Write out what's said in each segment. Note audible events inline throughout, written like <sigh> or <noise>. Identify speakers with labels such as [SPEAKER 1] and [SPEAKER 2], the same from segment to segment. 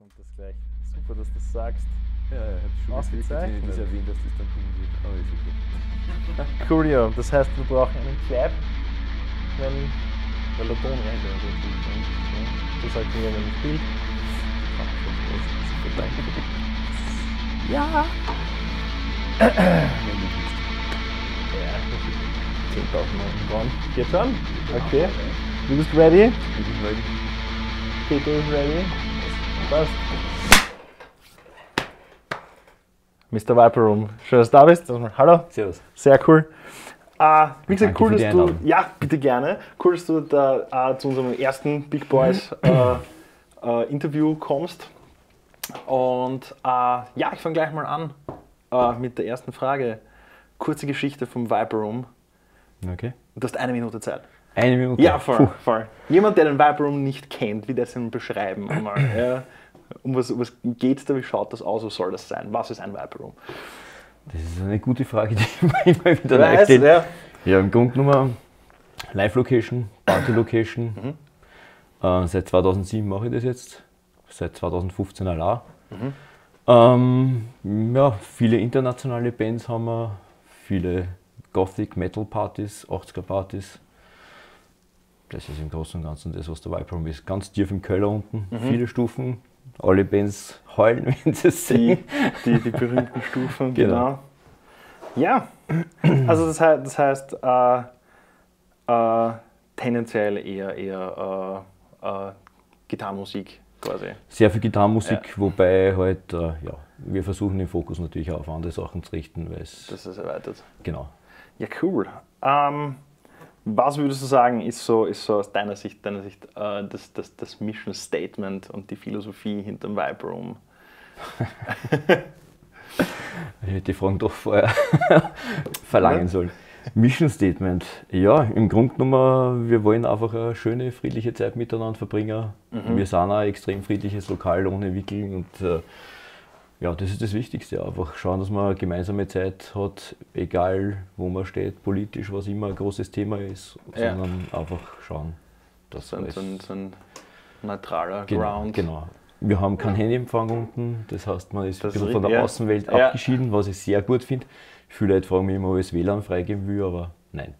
[SPEAKER 1] kommt das gleich. Super, dass du das sagst.
[SPEAKER 2] Ja, ja, ich habe schon
[SPEAKER 1] Ausgezeichnet.
[SPEAKER 2] das erwähnt, dass das dann kommen wird. Aber ist okay. <laughs>
[SPEAKER 1] Coolio, das heißt, wir brauchen einen Clap, wenn, weil der Ton rennt. ja, das sagst mir, ich Bild. Ja! Ja, das ist 10.000 Euro. Geht schon? Okay. Du bist ready?
[SPEAKER 2] Ich bin ready.
[SPEAKER 1] Peter ist ready. Passt. Mr. Viper Room, schön, dass du da bist. Hallo.
[SPEAKER 2] Servus.
[SPEAKER 1] Sehr cool. Äh, wie gesagt,
[SPEAKER 2] Danke
[SPEAKER 1] cool, dass du. Ja, bitte gerne. Cool, dass du da äh, zu unserem ersten Big Boys <clears throat> äh, äh, Interview kommst. Und äh, ja, ich fange gleich mal an äh, mit der ersten Frage. Kurze Geschichte vom Viper Room.
[SPEAKER 2] Okay.
[SPEAKER 1] Du hast eine Minute Zeit.
[SPEAKER 2] Eine Minute.
[SPEAKER 1] Ja, voll, voll. Jemand, der den Viper Room nicht kennt, wie das denn beschreiben einmal. <clears throat> ja. Um was, um was geht es da? Wie schaut das aus? Was soll das sein? Was ist ein Viper Room?
[SPEAKER 2] Das ist eine gute Frage, die <laughs> ich mir immer wieder
[SPEAKER 1] Weiß, ja.
[SPEAKER 2] Ja, im Grunde genommen Live-Location, Party-Location.
[SPEAKER 1] Mhm.
[SPEAKER 2] Äh, seit 2007 mache ich das jetzt. Seit 2015 allein.
[SPEAKER 1] Mhm.
[SPEAKER 2] Ähm, ja, viele internationale Bands haben wir, viele Gothic-Metal-Partys, 80er-Partys. Das ist im Großen und Ganzen das, was der Vibe Room ist. Ganz tief im Keller unten,
[SPEAKER 1] Mhm.
[SPEAKER 2] viele Stufen. Alle Bands heulen, <laughs> wenn sie es
[SPEAKER 1] Die,
[SPEAKER 2] sehen.
[SPEAKER 1] die, die berühmten Stufen,
[SPEAKER 2] Genau.
[SPEAKER 1] genau. Ja, also das heißt, das heißt äh, äh, tendenziell eher, eher äh, äh, Gitarrenmusik quasi.
[SPEAKER 2] Sehr viel Gitarrenmusik, wobei halt, äh, ja, wir versuchen den Fokus natürlich auch auf andere Sachen zu richten, weil es,
[SPEAKER 1] Das ist erweitert.
[SPEAKER 2] genau.
[SPEAKER 1] Ja, cool. Ähm, was würdest du sagen, ist so, ist so aus deiner Sicht, deiner Sicht äh, das, das, das Mission Statement und die Philosophie hinterm Vibe Room? <laughs>
[SPEAKER 2] Ich hätte die Fragen doch vorher <laughs> verlangen sollen. Mission Statement. Ja, im Grunde genommen, wir wollen einfach eine schöne, friedliche Zeit miteinander verbringen. Wir sind ein extrem friedliches Lokal ohne Wickeln und äh, ja, das ist das Wichtigste. Einfach schauen, dass man gemeinsame Zeit hat, egal wo man steht, politisch, was immer ein großes Thema ist,
[SPEAKER 1] Ja.
[SPEAKER 2] sondern einfach schauen, dass
[SPEAKER 1] So so ein, so ein neutraler
[SPEAKER 2] Genau,
[SPEAKER 1] Ground.
[SPEAKER 2] genau. Wir haben keinen Handyempfang unten, das heißt, man ist
[SPEAKER 1] Das
[SPEAKER 2] ein bisschen von der
[SPEAKER 1] ja.
[SPEAKER 2] Außenwelt
[SPEAKER 1] Ja.
[SPEAKER 2] abgeschieden, was ich sehr gut finde. Viele Leute fragen mich immer, ob ich das WLAN freigeben will, aber nein.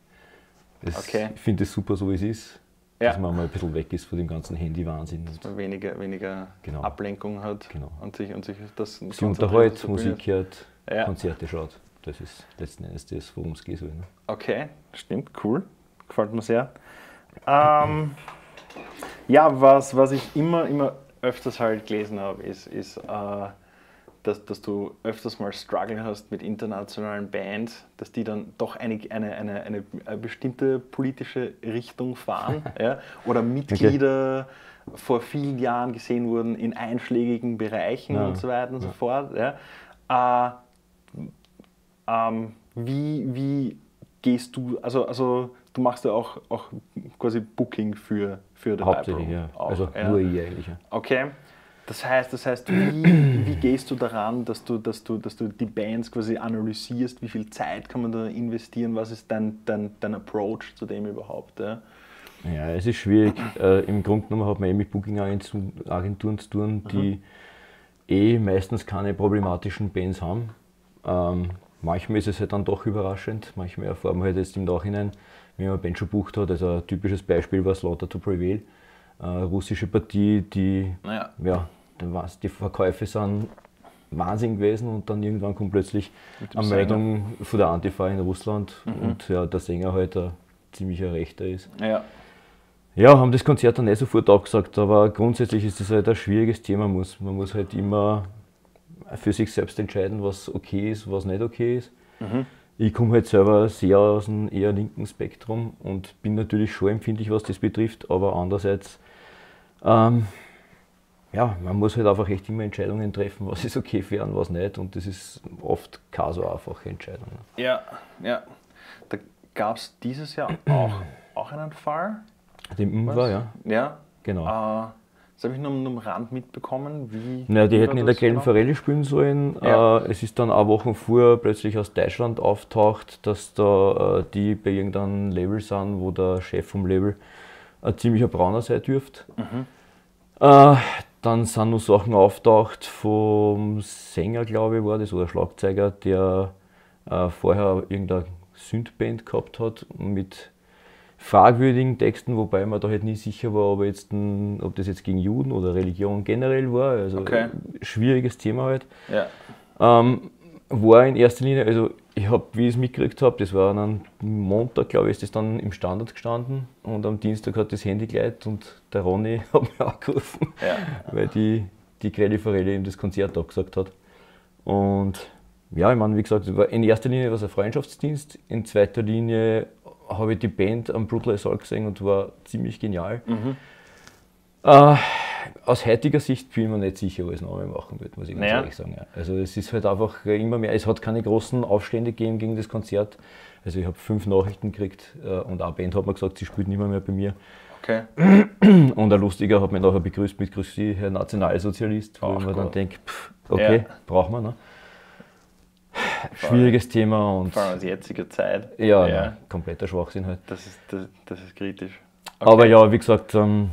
[SPEAKER 2] Das,
[SPEAKER 1] Okay.
[SPEAKER 2] Ich finde es super, so wie es ist,
[SPEAKER 1] Ja.
[SPEAKER 2] dass man mal ein bisschen weg ist von dem ganzen Handy-Wahnsinn.
[SPEAKER 1] Dass man weniger, weniger
[SPEAKER 2] Genau.
[SPEAKER 1] Ablenkung hat
[SPEAKER 2] Genau.
[SPEAKER 1] und sich, und sich das
[SPEAKER 2] Sie unterhält. Musik hört,
[SPEAKER 1] Ja.
[SPEAKER 2] Konzerte schaut. Das ist letzten Endes das, worum es geht. Ne?
[SPEAKER 1] Okay, stimmt, cool. Gefällt mir sehr. Ähm, ja, was, was ich immer, immer öfters halt gelesen habe, ist, ist äh, dass, dass du öfters mal Struggle hast mit internationalen Bands, dass die dann doch eine, eine, eine, eine, bestimmte politische Richtung fahren <laughs> ja? oder Mitglieder vor vielen Jahren gesehen wurden in einschlägigen Bereichen
[SPEAKER 2] Ja.
[SPEAKER 1] und so weiter und so fort. Ja? Äh, ähm, wie, wie gehst du, also, also du machst ja auch, auch quasi Booking für, für den
[SPEAKER 2] Hauptsächlich,
[SPEAKER 1] Vibe
[SPEAKER 2] ja.
[SPEAKER 1] Auch,
[SPEAKER 2] also
[SPEAKER 1] ja.
[SPEAKER 2] nur ich eigentlich. Ja.
[SPEAKER 1] Okay. Das heißt, das heißt wie, <clears throat> wie gehst du daran, dass du, dass, du, dass du die Bands quasi analysierst? Wie viel Zeit kann man da investieren? Was ist dein, dein, dein Approach zu dem überhaupt? Ja?
[SPEAKER 2] Ja, es ist schwierig. Äh, Im Grunde genommen hat man eh mit Booking-Agenturen zu tun, die eh meistens keine problematischen Bands haben. Ähm, manchmal ist es halt dann doch überraschend. Manchmal erfahren wir halt jetzt im Nachhinein, wenn man eine Band schon bucht hat. Also ein typisches Beispiel war Slaughter to Prevail. Äh, russische Partie, die,
[SPEAKER 1] Naja.
[SPEAKER 2] ja, dann war's, die Verkäufe sind Wahnsinn gewesen und dann irgendwann kommt plötzlich eine
[SPEAKER 1] Sänger.
[SPEAKER 2] Meldung von der Antifa in Russland und ja, der Sänger halt ein ziemlicher Rechter ist.
[SPEAKER 1] Ja.
[SPEAKER 2] Ja, haben das Konzert dann nicht sofort abgesagt, aber grundsätzlich ist das halt ein schwieriges Thema. Man muss, man muss halt immer für sich selbst entscheiden, was okay ist, was nicht okay ist. Ich komme halt selber sehr aus dem eher linken Spektrum und bin natürlich schon empfindlich, was das betrifft, aber andererseits, ähm, ja, man muss halt einfach echt immer Entscheidungen treffen, was ist okay für einen, was nicht und das ist oft keine so einfache Entscheidung.
[SPEAKER 1] Ja, ja. Da gab es dieses Jahr <clears throat> auch, auch einen Fall.
[SPEAKER 2] Dem war, ja,
[SPEAKER 1] Ja.
[SPEAKER 2] genau.
[SPEAKER 1] Äh, das habe ich nur, am Rand mitbekommen. Wie,
[SPEAKER 2] Na, die hätten in der Gelben
[SPEAKER 1] genau?
[SPEAKER 2] Forelle spielen sollen.
[SPEAKER 1] Ja.
[SPEAKER 2] Äh, es ist dann eine Woche vorher plötzlich aus Deutschland auftaucht, dass da äh, die bei irgendeinem Label sind, wo der Chef vom Label ein ziemlicher Brauner sein dürfte.
[SPEAKER 1] Mhm.
[SPEAKER 2] Äh, dann sind noch Sachen auftaucht vom Sänger, glaube ich, war das, oder Schlagzeuger, der äh, vorher irgendeine Synthband gehabt hat mit fragwürdigen Texten, wobei man da halt nie sicher war, ob, jetzt ob das jetzt gegen Juden oder Religion generell war. Also
[SPEAKER 1] Okay.
[SPEAKER 2] schwieriges Thema halt.
[SPEAKER 1] Ja.
[SPEAKER 2] Ähm, war in erster Linie, also ich habe, wie ich es mitgekriegt habe, das war dann am Montag, glaube ich, ist das dann im Standard gestanden und am Dienstag hat das Handy geleitet und der Ronny <laughs> hat mich angerufen,
[SPEAKER 1] Ja.
[SPEAKER 2] weil die, die Grelli Forelli ihm das Konzert abgesagt hat. Und ja, ich meine, wie gesagt, in erster Linie war es ein Freundschaftsdienst, in zweiter Linie habe ich die Band am Brutal Assault gesehen und war ziemlich genial.
[SPEAKER 1] Mhm.
[SPEAKER 2] Äh, aus heutiger Sicht bin ich mir nicht sicher, was Name machen wird, muss ich ganz
[SPEAKER 1] Naja.
[SPEAKER 2] ehrlich sagen. Ja. Also es ist halt einfach immer mehr, es hat keine großen Aufstände gegeben gegen das Konzert. Also ich habe fünf Nachrichten gekriegt äh, und eine Band hat mir gesagt, sie spielt nicht mehr, bei mir.
[SPEAKER 1] Okay. <clears throat>
[SPEAKER 2] Und ein Lustiger hat mich nachher begrüßt mit Grüß Sie, Herr Nationalsozialist, wo
[SPEAKER 1] Ach
[SPEAKER 2] ich mir dann denke, okay,
[SPEAKER 1] Ja.
[SPEAKER 2] brauchen wir. Ne? Schwieriges Thema und
[SPEAKER 1] Vor allem aus jetziger Zeit.
[SPEAKER 2] ja,
[SPEAKER 1] ja.
[SPEAKER 2] nein, kompletter Schwachsinn halt.
[SPEAKER 1] Das, ist, das, das ist kritisch.
[SPEAKER 2] Aber ja, wie gesagt, ähm,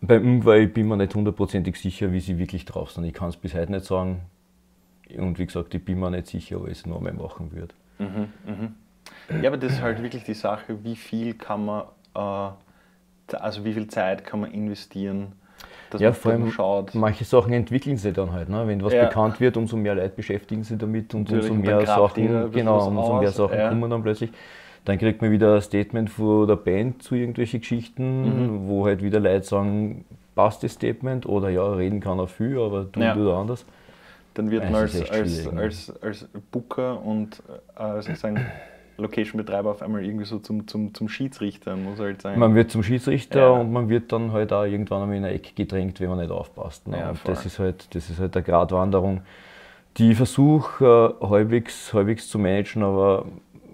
[SPEAKER 2] beim ich bin mir nicht hundertprozentig sicher, wie sie wirklich drauf sind. Ich kann es bis heute nicht sagen. Und wie gesagt, ich bin mir nicht sicher, ob ich es noch mehr machen würde.
[SPEAKER 1] Mhm, mhm. Ja, aber das ist halt wirklich die Sache, wie viel kann man, äh, also wie viel Zeit kann man investieren, dass
[SPEAKER 2] Ja,
[SPEAKER 1] man,
[SPEAKER 2] vor allem
[SPEAKER 1] schaut.
[SPEAKER 2] manche Sachen entwickeln sich dann halt. Ne? Wenn was
[SPEAKER 1] Ja.
[SPEAKER 2] bekannt wird, umso mehr Leute beschäftigen sich damit und
[SPEAKER 1] Natürlich,
[SPEAKER 2] umso mehr Sachen, genau, umso mehr
[SPEAKER 1] aus,
[SPEAKER 2] Sachen
[SPEAKER 1] ja.
[SPEAKER 2] kommen dann plötzlich. Dann kriegt man wieder ein Statement von der Band zu irgendwelchen Geschichten,
[SPEAKER 1] Mhm.
[SPEAKER 2] wo halt wieder Leute sagen, passt das Statement oder ja, reden kann er viel, aber tun
[SPEAKER 1] Ja.
[SPEAKER 2] tut er anders.
[SPEAKER 1] Dann wird man als, als,
[SPEAKER 2] ne?
[SPEAKER 1] als, als Booker und äh, sozusagen Location-Betreiber auf einmal irgendwie so zum, zum, zum Schiedsrichter, muss halt sein.
[SPEAKER 2] Man wird zum Schiedsrichter
[SPEAKER 1] Ja.
[SPEAKER 2] und man wird dann halt auch irgendwann einmal in eine Ecke gedrängt, wenn man nicht aufpasst. Ne?
[SPEAKER 1] Ja,
[SPEAKER 2] und
[SPEAKER 1] voll.
[SPEAKER 2] das ist halt, das ist halt eine Gratwanderung, die ich versuche äh, halbwegs, halbwegs zu managen, aber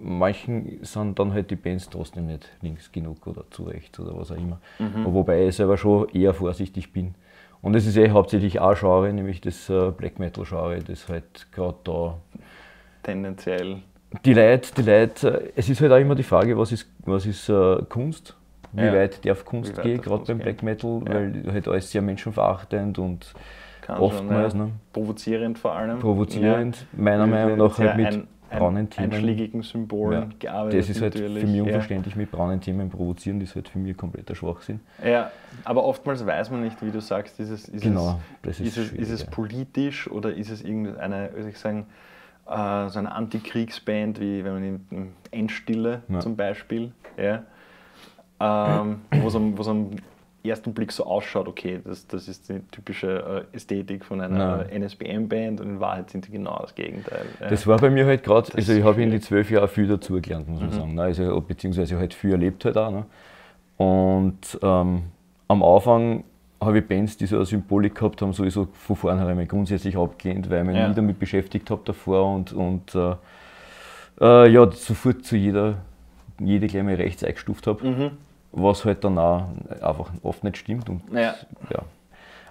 [SPEAKER 2] manchen sind dann halt die Bands trotzdem nicht links genug oder zu rechts oder was auch immer.
[SPEAKER 1] Mhm.
[SPEAKER 2] Wobei ich selber schon eher vorsichtig bin. Und es ist eh hauptsächlich ein Genre, nämlich das äh, Black Metal Genre, das halt gerade da
[SPEAKER 1] Tendenziell.
[SPEAKER 2] die Leute, die Leute, äh, es ist halt auch immer die Frage, was ist, was ist äh, Kunst? Wie
[SPEAKER 1] Ja.
[SPEAKER 2] weit darf Kunst
[SPEAKER 1] weit
[SPEAKER 2] gehen, gerade beim? Black Metal,
[SPEAKER 1] Ja.
[SPEAKER 2] weil halt alles sehr menschenverachtend und
[SPEAKER 1] Kann
[SPEAKER 2] oftmals
[SPEAKER 1] schon, ja.
[SPEAKER 2] ne,
[SPEAKER 1] Provozierend vor allem.
[SPEAKER 2] provozierend, meiner. Meinung nach halt mit
[SPEAKER 1] ein,
[SPEAKER 2] braunen Themen.
[SPEAKER 1] einschlägigen Symbolen
[SPEAKER 2] Ja.
[SPEAKER 1] gearbeitet.
[SPEAKER 2] Das ist halt
[SPEAKER 1] natürlich.
[SPEAKER 2] für mich
[SPEAKER 1] ja.
[SPEAKER 2] unverständlich, mit braunen Themen provozieren, das ist halt für mich kompletter Schwachsinn.
[SPEAKER 1] Ja, aber oftmals weiß man nicht, wie du sagst, ist es, ist
[SPEAKER 2] Genau,
[SPEAKER 1] es,
[SPEAKER 2] ist
[SPEAKER 1] ist ist es
[SPEAKER 2] ja.
[SPEAKER 1] politisch oder ist es irgendeine, soll ich sagen, äh, so eine Antikriegsband, wie wenn man in Endstille
[SPEAKER 2] Ja.
[SPEAKER 1] zum Beispiel, ja, ähm, wo es am ersten Blick so ausschaut, okay, das, das ist die typische äh, Ästhetik von einer. NSBM-Band und in Wahrheit sind die genau das Gegenteil. Ja.
[SPEAKER 2] Das war bei mir halt gerade, also ich habe in die zwölf Jahre viel dazugelernt, muss man sagen. ne? Also, beziehungsweise halt viel erlebt halt auch. Ne? Und ähm, am Anfang habe ich Bands, die so eine Symbolik gehabt haben, sowieso von vornherein grundsätzlich abgelehnt, weil ich mich
[SPEAKER 1] Ja.
[SPEAKER 2] nie damit beschäftigt habe davor und, und äh, äh, ja, sofort zu jeder, jede gleich mal rechts eingestuft habe,
[SPEAKER 1] Mhm.
[SPEAKER 2] Was halt dann auch einfach oft nicht stimmt. Und,
[SPEAKER 1] Ja.
[SPEAKER 2] ja.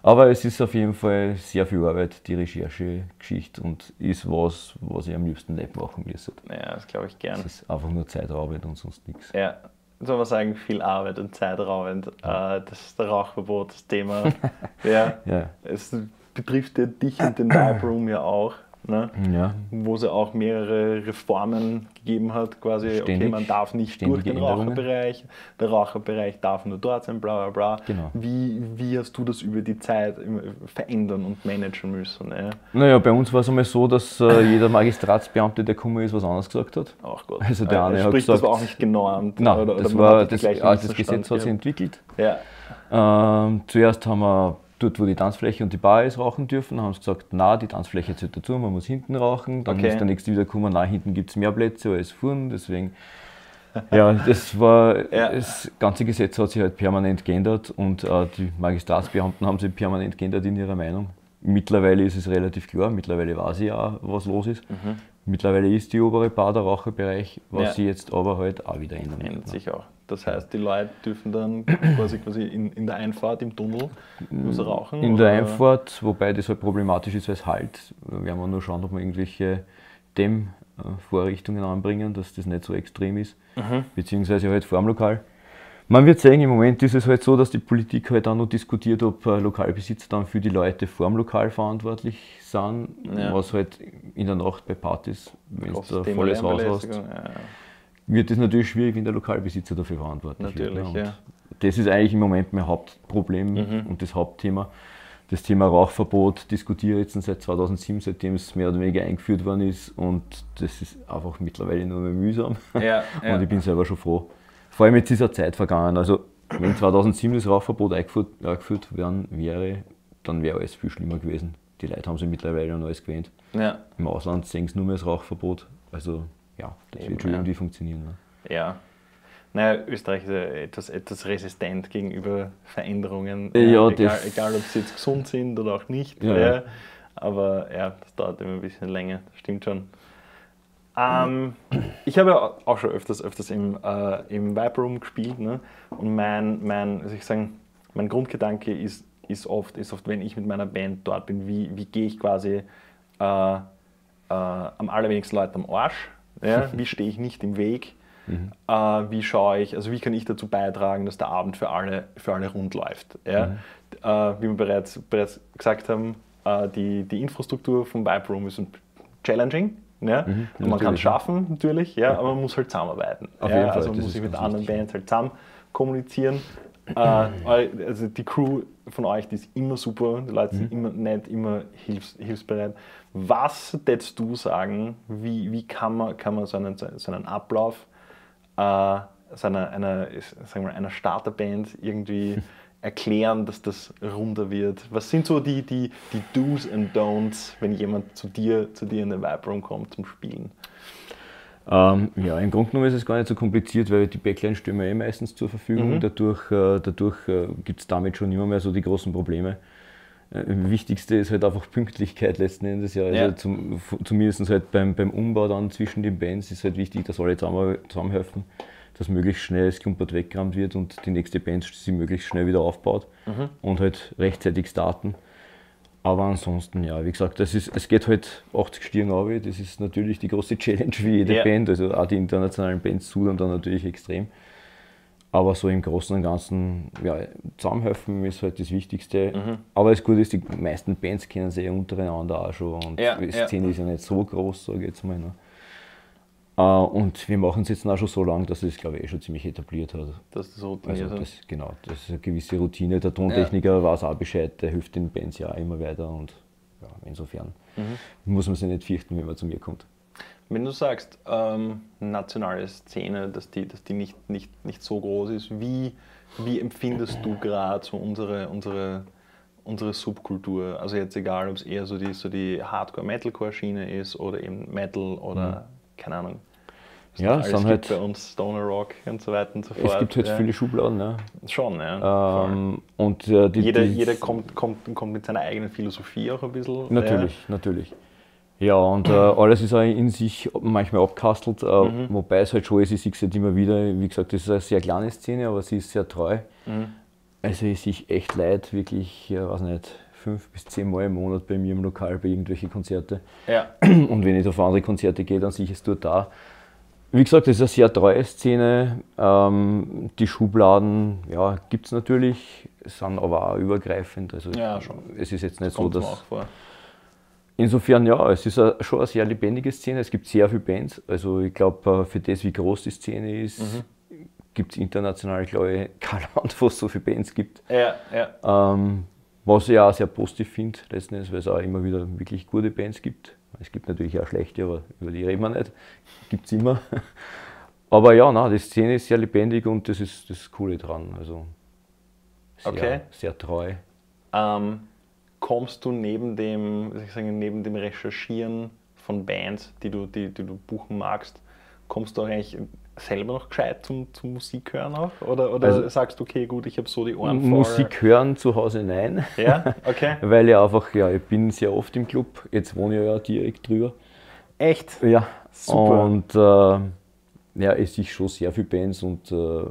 [SPEAKER 2] Aber es ist auf jeden Fall sehr viel Arbeit, die Recherche-Geschichte und ist was, was ich am liebsten nicht machen müsste.
[SPEAKER 1] ja, das glaube ich gern.
[SPEAKER 2] Es ist einfach nur Zeitarbeit und sonst nichts.
[SPEAKER 1] Ja, soll man sagen, viel Arbeit und zeitraubend. Äh, das ist der Rauchverbot, das Thema. <laughs> ja,
[SPEAKER 2] Ja,
[SPEAKER 1] es betrifft ja dich und den Vibe Room ja auch. Ne?
[SPEAKER 2] ja.
[SPEAKER 1] Wo es ja auch mehrere Reformen gegeben hat, quasi, okay,
[SPEAKER 2] Ständig-
[SPEAKER 1] man darf nicht durch den. Raucherbereich, der Raucherbereich darf nur dort sein, bla bla bla.
[SPEAKER 2] Genau.
[SPEAKER 1] Wie, wie hast du das über die Zeit immer verändern und managen müssen? Ja?
[SPEAKER 2] Naja, bei uns war es einmal so, dass äh, jeder Magistratsbeamte, der gekommen ist, was anderes gesagt hat.
[SPEAKER 1] Auch gut.
[SPEAKER 2] Also der eine hat
[SPEAKER 1] Sprich, das
[SPEAKER 2] gesagt-
[SPEAKER 1] war auch nicht genormt.
[SPEAKER 2] Nein,
[SPEAKER 1] oder,
[SPEAKER 2] das,
[SPEAKER 1] oder
[SPEAKER 2] war,
[SPEAKER 1] hat
[SPEAKER 2] das,
[SPEAKER 1] gleichen
[SPEAKER 2] ah, das Gesetz hat sich entwickelt.
[SPEAKER 1] Ja,
[SPEAKER 2] Ähm, zuerst haben wir dort, wo die Tanzfläche und die Bar ist, rauchen dürfen. Haben sie gesagt, na, die Tanzfläche zählt dazu, man muss hinten rauchen. Dann
[SPEAKER 1] Okay.
[SPEAKER 2] ist der nächste wieder gekommen, na, hinten gibt es mehr Plätze als vorn. Deswegen, <laughs> ja, das war,
[SPEAKER 1] Ja.
[SPEAKER 2] das ganze Gesetz hat sich halt permanent geändert und äh, die Magistratsbeamten haben sich permanent geändert in ihrer Meinung. Mittlerweile ist es relativ klar, mittlerweile weiß ich auch, was los ist. Mittlerweile ist die obere Bar der Raucherbereich, was
[SPEAKER 1] Mhm. Ja.
[SPEAKER 2] sie jetzt aber halt auch wieder ändern.
[SPEAKER 1] ändert
[SPEAKER 2] ne?
[SPEAKER 1] sich auch. Das heißt, die Leute dürfen dann quasi, quasi in, in der Einfahrt im Tunnel rauchen?
[SPEAKER 2] In der
[SPEAKER 1] oder?
[SPEAKER 2] Einfahrt, wobei das halt problematisch ist, weil es halt, werden wir nur schauen, ob wir irgendwelche Dämmvorrichtungen anbringen, dass das nicht so extrem ist,
[SPEAKER 1] Mhm.
[SPEAKER 2] beziehungsweise halt vor dem Lokal. Man wird sehen, im Moment ist es halt so, dass die Politik halt auch noch diskutiert, ob äh, Lokalbesitzer dann für die Leute vorm Lokal verantwortlich sind,
[SPEAKER 1] Ja.
[SPEAKER 2] was halt in der Nacht bei Partys, wenn du
[SPEAKER 1] Thema
[SPEAKER 2] volles Haus hast,
[SPEAKER 1] ja,
[SPEAKER 2] wird es natürlich schwierig, wenn der Lokalbesitzer dafür verantwortlich
[SPEAKER 1] Natürlich,
[SPEAKER 2] wird. ne?
[SPEAKER 1] Ja.
[SPEAKER 2] Das ist eigentlich im Moment mein Hauptproblem
[SPEAKER 1] Mhm.
[SPEAKER 2] und das Hauptthema. Das Thema Rauchverbot diskutiere ich jetzt seit 2007, seitdem es mehr oder weniger eingeführt worden ist und das ist einfach mittlerweile nur mehr mühsam.
[SPEAKER 1] Ja, ja. <laughs>
[SPEAKER 2] Und ich bin selber schon froh. Vor allem jetzt ist ja Zeit vergangen. Also wenn 2007 das Rauchverbot eingeführt, eingeführt worden wäre, dann wäre alles viel schlimmer gewesen. Die Leute haben sich mittlerweile an alles gewöhnt.
[SPEAKER 1] ja.
[SPEAKER 2] Im Ausland sehen sie nur mehr das Rauchverbot. Also ja, das wird schon
[SPEAKER 1] ja.
[SPEAKER 2] irgendwie funktionieren. Ne?
[SPEAKER 1] Ja. Naja, Österreich ist ja etwas, etwas resistent gegenüber Veränderungen.
[SPEAKER 2] Ja,
[SPEAKER 1] egal, egal, ob sie jetzt gesund sind oder auch nicht.
[SPEAKER 2] Ja,
[SPEAKER 1] Ja,
[SPEAKER 2] ja.
[SPEAKER 1] Aber ja, das dauert immer ein bisschen länger, das stimmt schon. Ähm, ich habe ja auch schon öfters, öfters im, äh, im Vibe Room gespielt. Ne? Und mein, mein, also ich sagen, mein Grundgedanke ist, ist, oft, ist oft, wenn ich mit meiner Band dort bin, wie, wie gehe ich quasi äh, äh, am allerwenigsten Leuten am Arsch? Ja? <laughs> Wie stehe ich nicht im Weg? Äh, wie schaue ich, also wie kann ich dazu beitragen, dass der Abend für alle, für alle rund läuft? Ja? Äh, wie wir bereits, bereits gesagt haben, äh, die, die Infrastruktur vom Vibe Room ist ein challenging. Ja? Und man kann es schaffen, natürlich, ja, aber man muss halt zusammenarbeiten.
[SPEAKER 2] Auf
[SPEAKER 1] ja?
[SPEAKER 2] jeden Fall,
[SPEAKER 1] Also man muss sich mit anderen
[SPEAKER 2] ja.
[SPEAKER 1] Bands halt zusammen kommunizieren. Äh, also die Crew von euch, die ist immer super, die Leute
[SPEAKER 2] Mhm.
[SPEAKER 1] sind immer nett, immer hilfs, hilfsbereit. Was würdest du sagen, wie, wie kann, man, kann man so einen, so einen Ablauf äh, so einer, einer, sagen wir, einer Starterband irgendwie <laughs> erklären, dass das runder wird? Was sind so die, die, die Do's and Don'ts, wenn jemand zu dir, zu dir in den Vibe Room kommt zum Spielen?
[SPEAKER 2] Ähm, ja, im Grunde genommen ist es gar nicht so kompliziert, weil die Backline stellen wir eh meistens zur Verfügung.
[SPEAKER 1] Mhm.
[SPEAKER 2] Dadurch, äh, dadurch äh, gibt es damit schon immer mehr so die großen Probleme. Äh, das Wichtigste ist halt einfach Pünktlichkeit letzten Endes. Ja. Also
[SPEAKER 1] Ja.
[SPEAKER 2] zum, zumindest halt beim, beim Umbau dann zwischen den Bands ist halt wichtig, dass alle zusammen, zusammenhelfen, dass möglichst schnell das Klumpert weggerammt wird und die nächste Band sie möglichst schnell wieder aufbaut
[SPEAKER 1] Mhm.
[SPEAKER 2] und halt rechtzeitig starten. Aber ansonsten, ja, wie gesagt, das ist, es geht halt 80 Stirn runter. Das ist natürlich die große <laughs> Challenge wie jede
[SPEAKER 1] Ja.
[SPEAKER 2] Band. Also auch die internationalen Bands sudern dann natürlich extrem. Aber so im Großen und Ganzen, ja, zusammenhelfen ist halt das Wichtigste.
[SPEAKER 1] Mhm.
[SPEAKER 2] Aber das Gute ist, die meisten Bands kennen sich ja untereinander auch schon. Und
[SPEAKER 1] Ja,
[SPEAKER 2] die
[SPEAKER 1] ja.
[SPEAKER 2] Szene ist ja nicht so groß, sage ich jetzt mal. Ne? Äh, Und wir machen es jetzt auch schon so lange, dass es, glaube ich, eh schon ziemlich etabliert hat.
[SPEAKER 1] Dass das so
[SPEAKER 2] Also das, genau, das ist eine gewisse Routine. Der Tontechniker weiß auch Bescheid, der hilft den Bands ja auch immer weiter und ja, insofern
[SPEAKER 1] Mhm.
[SPEAKER 2] muss man sich nicht fürchten, wenn man zu mir kommt.
[SPEAKER 1] Wenn du sagst, ähm, nationale Szene, dass die, dass die nicht, nicht, nicht so groß ist, wie, wie empfindest du gerade so unsere, unsere, unsere Subkultur? Also jetzt egal, ob es eher so die, so die Hardcore-Metalcore-Schiene ist oder eben Metal oder keine Ahnung.
[SPEAKER 2] Ja, es sind halt-
[SPEAKER 1] bei uns Stoner Rock und so weiter und so fort.
[SPEAKER 2] Es gibt halt
[SPEAKER 1] ja.
[SPEAKER 2] viele Schubladen. Ja.
[SPEAKER 1] Schon, ja.
[SPEAKER 2] Ähm, und äh, die,
[SPEAKER 1] jeder
[SPEAKER 2] die,
[SPEAKER 1] jeder kommt, kommt, kommt mit seiner eigenen Philosophie auch ein bisschen.
[SPEAKER 2] Natürlich, natürlich. Ja, und äh, alles ist auch in sich manchmal abkastelt, äh,
[SPEAKER 1] Mhm.
[SPEAKER 2] wobei es halt schon ist, ich sehe es halt immer wieder, wie gesagt, das ist eine sehr kleine Szene, aber sie ist sehr treu.
[SPEAKER 1] Ja. Mhm.
[SPEAKER 2] Also ich sehe echt leid, wirklich, ja, weiß nicht, fünf bis zehn Mal im Monat bei mir im Lokal bei irgendwelchen Konzerte.
[SPEAKER 1] ja. <clears throat>
[SPEAKER 2] Und wenn ich auf andere Konzerte gehe, dann sehe ich es dort da. Wie gesagt, das ist eine sehr treue Szene. Ähm, die Schubladen ja, gibt es natürlich, sind aber auch übergreifend. Also
[SPEAKER 1] Ja, schon.
[SPEAKER 2] es ist jetzt nicht so,
[SPEAKER 1] Kommt mir
[SPEAKER 2] dass. Insofern ja, es ist eine, schon eine sehr lebendige Szene. Es gibt sehr viele Bands. Also ich glaube, für das, wie groß die Szene ist,
[SPEAKER 1] Mhm.
[SPEAKER 2] gibt es international, glaube ich, <laughs> kein Land, wo es so viele Bands gibt.
[SPEAKER 1] Ja, ja.
[SPEAKER 2] Ähm, was ich auch sehr positiv finde, letzten Endes, weil es auch immer wieder wirklich gute Bands gibt. Es gibt natürlich auch schlechte, aber über die reden wir nicht. Gibt es immer. <laughs> Aber ja, nein, die Szene ist sehr lebendig und das ist das Coole dran. Also sehr,
[SPEAKER 1] Okay.
[SPEAKER 2] sehr treu.
[SPEAKER 1] Ähm, kommst du neben dem, ich sagen, neben dem Recherchieren von Bands, die du, die, die du buchen magst, kommst du auch eigentlich selber noch gescheit zum, zum Musik hören auch? Oder, oder
[SPEAKER 2] Also-
[SPEAKER 1] sagst du, okay, gut, ich habe so die Ohren voll?
[SPEAKER 2] Musik hören zu Hause nein,
[SPEAKER 1] Ja, <laughs> okay.
[SPEAKER 2] weil ich einfach, ja, ich bin sehr oft im Club. Jetzt wohne ich ja direkt drüber.
[SPEAKER 1] Echt?
[SPEAKER 2] Ja,
[SPEAKER 1] Super.
[SPEAKER 2] Und äh, ja, es ist schon sehr viele Bands und äh,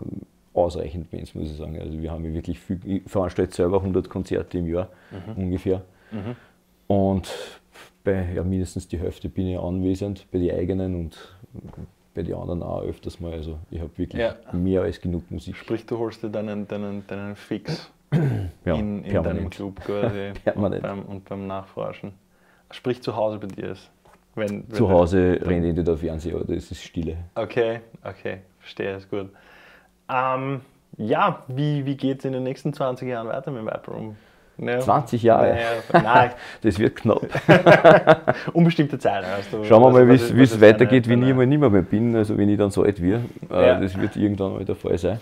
[SPEAKER 2] ausreichend Bands, muss ich sagen. Also wir haben ja wirklich viel, ich veranstalte selber 100 Konzerte im Jahr ungefähr. Und bei ja, mindestens die Hälfte bin ich anwesend, bei den eigenen und bei den anderen auch öfters mal. Also ich habe wirklich
[SPEAKER 1] Ja.
[SPEAKER 2] mehr als genug Musik.
[SPEAKER 1] Sprich, du holst dir deinen, deinen, deinen Fix <clears throat>
[SPEAKER 2] Ja,
[SPEAKER 1] in, in deinem. Club quasi. <laughs> Und, beim, und beim Nachforschen. Sprich, zu Hause bei dir ist. Wenn, wenn
[SPEAKER 2] Zu Hause rennt entweder der Fernseher oder es ist Stille.
[SPEAKER 1] Okay, okay, verstehe, ist gut. Ähm, ja, wie, wie geht es in den nächsten 20 Jahren weiter mit Viper Room? Ja.
[SPEAKER 2] 20 Jahre.
[SPEAKER 1] Naja, <laughs>
[SPEAKER 2] Das wird knapp. <laughs>
[SPEAKER 1] unbestimmte Zeit.
[SPEAKER 2] Schauen wir mal, wie es- weitergeht, wenn ich
[SPEAKER 1] deine-
[SPEAKER 2] mal nicht mehr, mehr bin, also wenn ich dann so alt werde. Äh,
[SPEAKER 1] Ja.
[SPEAKER 2] Das wird irgendwann mal der Fall sein.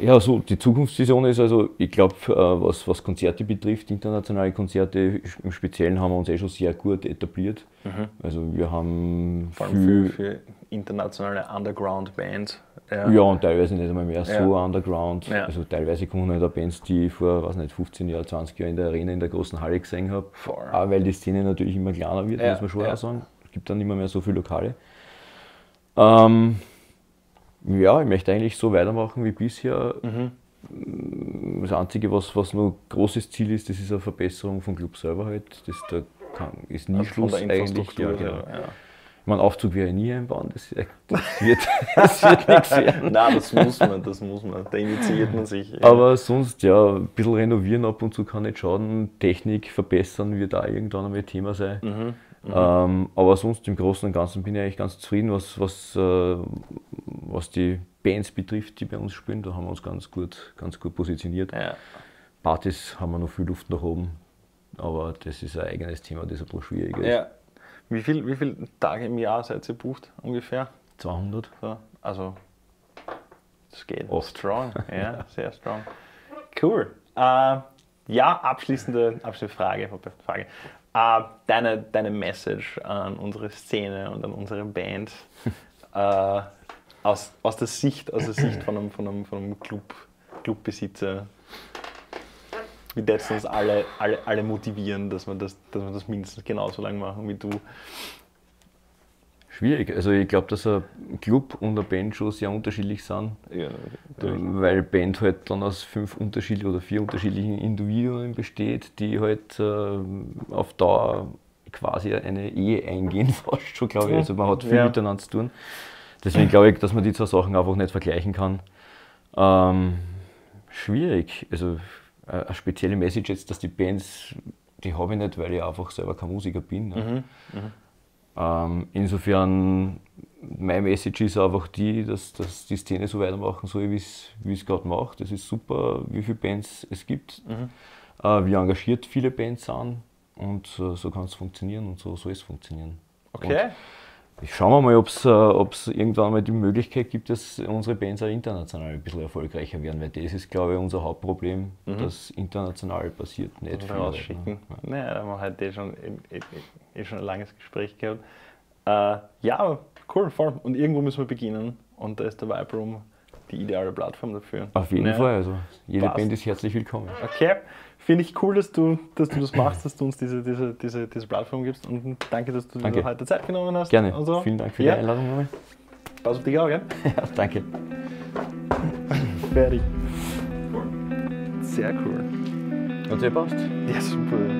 [SPEAKER 2] Ja, so die Zukunftsvision ist also, ich glaube, was, was Konzerte betrifft, internationale Konzerte im Speziellen haben wir uns eh schon sehr gut etabliert. Also wir haben
[SPEAKER 1] Mhm. Vor allem für,
[SPEAKER 2] viel,
[SPEAKER 1] für internationale Underground-Bands.
[SPEAKER 2] Ja und teilweise nicht einmal mehr
[SPEAKER 1] Ja.
[SPEAKER 2] so underground.
[SPEAKER 1] Ja.
[SPEAKER 2] Also teilweise kommen halt auch Bands, die ich vor, weiß nicht, 15 Jahren, 20 Jahren in der Arena in der großen Halle gesehen habe. Auch weil die Szene natürlich immer kleiner wird,
[SPEAKER 1] Ja,
[SPEAKER 2] muss man schon
[SPEAKER 1] ja.
[SPEAKER 2] auch sagen. Es gibt dann immer mehr so viele Lokale. Ähm, ja, ich möchte eigentlich so weitermachen wie bisher.
[SPEAKER 1] Mhm.
[SPEAKER 2] Das Einzige, was, was noch großes Ziel ist, das ist eine Verbesserung vom Club selber halt. Das da kann, ist nie
[SPEAKER 1] Also
[SPEAKER 2] Schluss eigentlich. Ja, genau. Meine, Aufzug ich nie einbauen, das, das, wird, das <laughs> wird nichts werden.
[SPEAKER 1] Nein, das muss man, das muss man. Da initiiert man sich. ja.
[SPEAKER 2] Aber sonst, ja, ein bisschen renovieren ab und zu kann nicht schaden. Technik verbessern wird da irgendwann einmal Thema sein.
[SPEAKER 1] Mhm.
[SPEAKER 2] Ähm, aber sonst im Großen und Ganzen bin ich eigentlich ganz zufrieden, was, was, äh, was die Bands betrifft, die bei uns spielen. Da haben wir uns ganz gut, ganz gut positioniert.
[SPEAKER 1] Ja.
[SPEAKER 2] Partys haben wir noch viel Luft nach oben. Aber das ist ein eigenes Thema, das ein bisschen schwieriger ist.
[SPEAKER 1] ja. Wie, viel, wie viele Tage im Jahr seid ihr bucht ungefähr?
[SPEAKER 2] 200.
[SPEAKER 1] So, also, das geht.
[SPEAKER 2] Oft.
[SPEAKER 1] Strong, ja, <laughs> sehr strong. Cool. Äh, ja, abschließende, abschließende Frage. Frage. Äh, deine, deine Message an unsere Szene und an unsere Band <laughs> äh, aus, aus der Sicht, aus der Sicht von einem, von einem, von einem Club, Clubbesitzer. Wie das uns alle, alle, alle motivieren, dass wir, das, dass wir das mindestens genauso lange machen wie du.
[SPEAKER 2] Schwierig. Also ich glaube, dass ein Club und eine Band schon sehr unterschiedlich sind.
[SPEAKER 1] Ja,
[SPEAKER 2] Ähm, Weil Band halt dann aus fünf unterschiedlichen oder vier unterschiedlichen Individuen besteht, die halt ähm, auf Dauer quasi eine Ehe eingehen, <laughs> fast schon, glaube ich. Also man hat viel
[SPEAKER 1] Ja.
[SPEAKER 2] miteinander zu tun. Deswegen glaube ich, dass man die zwei Sachen einfach nicht vergleichen kann. Ähm, schwierig. Also äh, eine spezielle Message jetzt, dass die Bands, die habe ich nicht, weil ich einfach selber kein Musiker bin. Ne? Ähm, insofern, meine Message ist einfach die, dass, dass die Szene so weitermachen soll, wie es es gerade macht. Das ist super, wie viele Bands es gibt, äh, wie engagiert viele Bands sind und äh, so kann es funktionieren und so soll es funktionieren.
[SPEAKER 1] Okay.
[SPEAKER 2] Ich schauen wir mal, ob es äh, irgendwann mal die Möglichkeit gibt, dass unsere Bands auch international ein bisschen erfolgreicher werden, weil das ist, glaube ich, unser Hauptproblem, dass international passiert nicht viel.
[SPEAKER 1] rausschicken. Naja, da haben wir heute eh schon, eh, eh, eh schon ein langes Gespräch gehabt. Äh, ja, cool, voll. Und irgendwo müssen wir beginnen. Und da ist der Vibe Room die ideale Plattform dafür.
[SPEAKER 2] Auf jeden
[SPEAKER 1] Ja.
[SPEAKER 2] Fall, also jede
[SPEAKER 1] Passt.
[SPEAKER 2] Band ist herzlich willkommen.
[SPEAKER 1] Okay, finde ich cool, dass du, dass du das <clears throat> machst, dass du uns diese, diese, diese, diese Plattform gibst. Und danke, dass du
[SPEAKER 2] Danke.
[SPEAKER 1] dir heute Zeit genommen hast.
[SPEAKER 2] Gerne.
[SPEAKER 1] Und so.
[SPEAKER 2] Vielen Dank für
[SPEAKER 1] ja,
[SPEAKER 2] die Einladung nochmal.
[SPEAKER 1] Pass auf dich auch, gell? <laughs>
[SPEAKER 2] Ja, danke.
[SPEAKER 1] Fertig. Sehr cool.
[SPEAKER 2] Hat dir passt?
[SPEAKER 1] Ja, super.